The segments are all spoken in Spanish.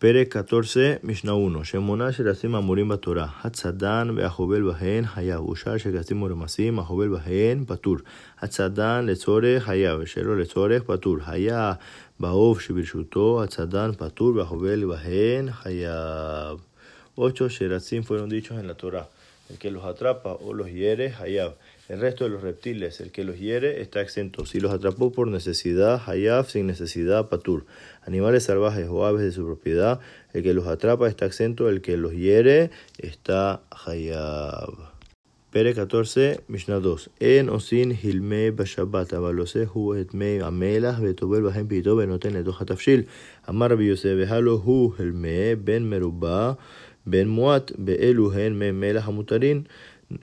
Pere 14, Mishnah 1. Shemona sherasim amurim batorah. Hatzadan ve'ahobel bahen hayav. Ushar sherasim uremasim ahobel bahen patur. Hatzadan letzore hayav. Shelo letzore patur. Hayav baov shibirshuto. Hatzadan patur ve'ahobel bahen hayav. Ocho sherasim fueron dichos en la Torah. El que los atrapa o los hiere, hayav. El resto de los reptiles, el que los hiere, está exento. Si los atrapó por necesidad, hayaf, sin necesidad, patur. Animales salvajes o aves de su propiedad, el que los atrapa está exento. El que los hiere, está hayab. Pere 14, Mishnah 2. En osin hilme bashabat abalose hu amelas betobel bahem pito benoten eto hatafshil. Amar biyose behalo hu hilme ben meruba ben muat beelu hen me melas.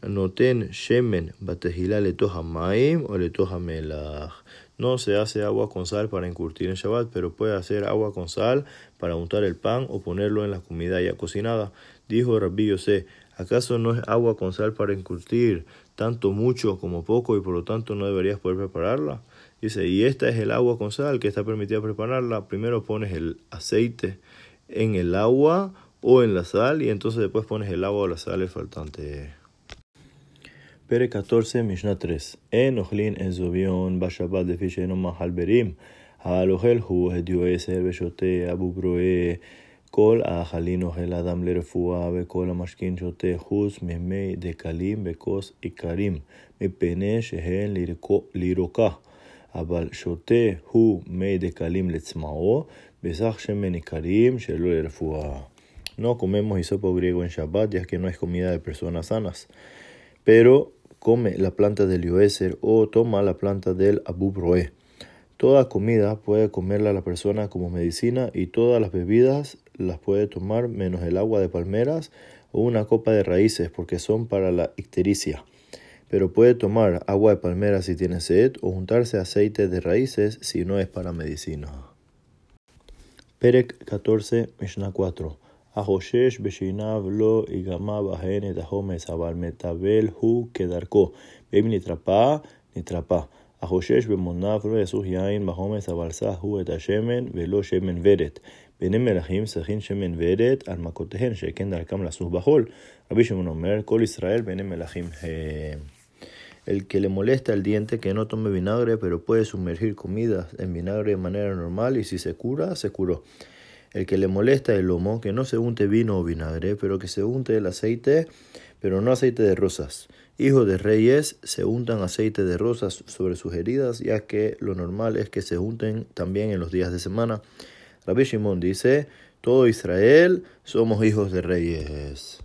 Noten shemen batehila letoja maim o melach. No se hace agua con sal para encurtir en Shabbat, pero puede hacer agua con sal para untar el pan o ponerlo en la comida ya cocinada. Dijo Rabbi Yosef, ¿acaso no es agua con sal para encurtir tanto mucho como poco y por lo tanto no deberías poder prepararla? Dice, y esta es el agua con sal que está permitida prepararla. Primero pones el aceite en el agua o en la sal y entonces después pones el agua o la sal el faltante. פרק 14, משנה 3. אין אוכלין אזוביון בשבת לפי שאינו מאכל ברים. האוכל הוא הדיו עשר ושותה אבו ברואה. כל האכלין אוכל אדם לרפואה וכל המשכין שותה חוץ ממי דקלים בכוס עיקרים, מפני שהן לירוקה. אבל שותה הוא מי דקלים לצמאו, בסך שמן עיקרים שלא לרפואה. No comemos hisopo griego en Shabbat, ya que no es comida de personas sanas. Pero come la planta del Yoeser o toma la planta del Abubroe. Toda comida puede comerla la persona como medicina y todas las bebidas las puede tomar menos el agua de palmeras o una copa de raíces porque son para la ictericia. Pero puede tomar agua de palmeras si tiene sed o juntarse aceite de raíces si no es para medicina. Perek 14, Mishnah 4. החושש בשיניו לא ייגמע בהן את החומץ, אבל מטבל הוא כדרכו, ואם נתרפא, נתרפא. החושש במוניו לא יסוך יין בחומץ, אבל סח הוא את השמן ולא שמן ורט. בעיני מלכים שכין שמן ורט על מכותיהן, שכן דרכם לסוך בחול. רבי שמעון אומר, כל ישראל בעיני מלכים הם. El que le molesta el diente que no tome vinagre, pero puede sumergir comidas en vinagre de manera normal y si se cura, se curó. El que le molesta el lomo, que no se unte vino o vinagre, pero que se unte el aceite, pero no aceite de rosas. Hijos de reyes se untan aceite de rosas sobre sus heridas, ya que lo normal es que se unten también en los días de semana. Rabbi Shimon dice, todo Israel somos hijos de reyes.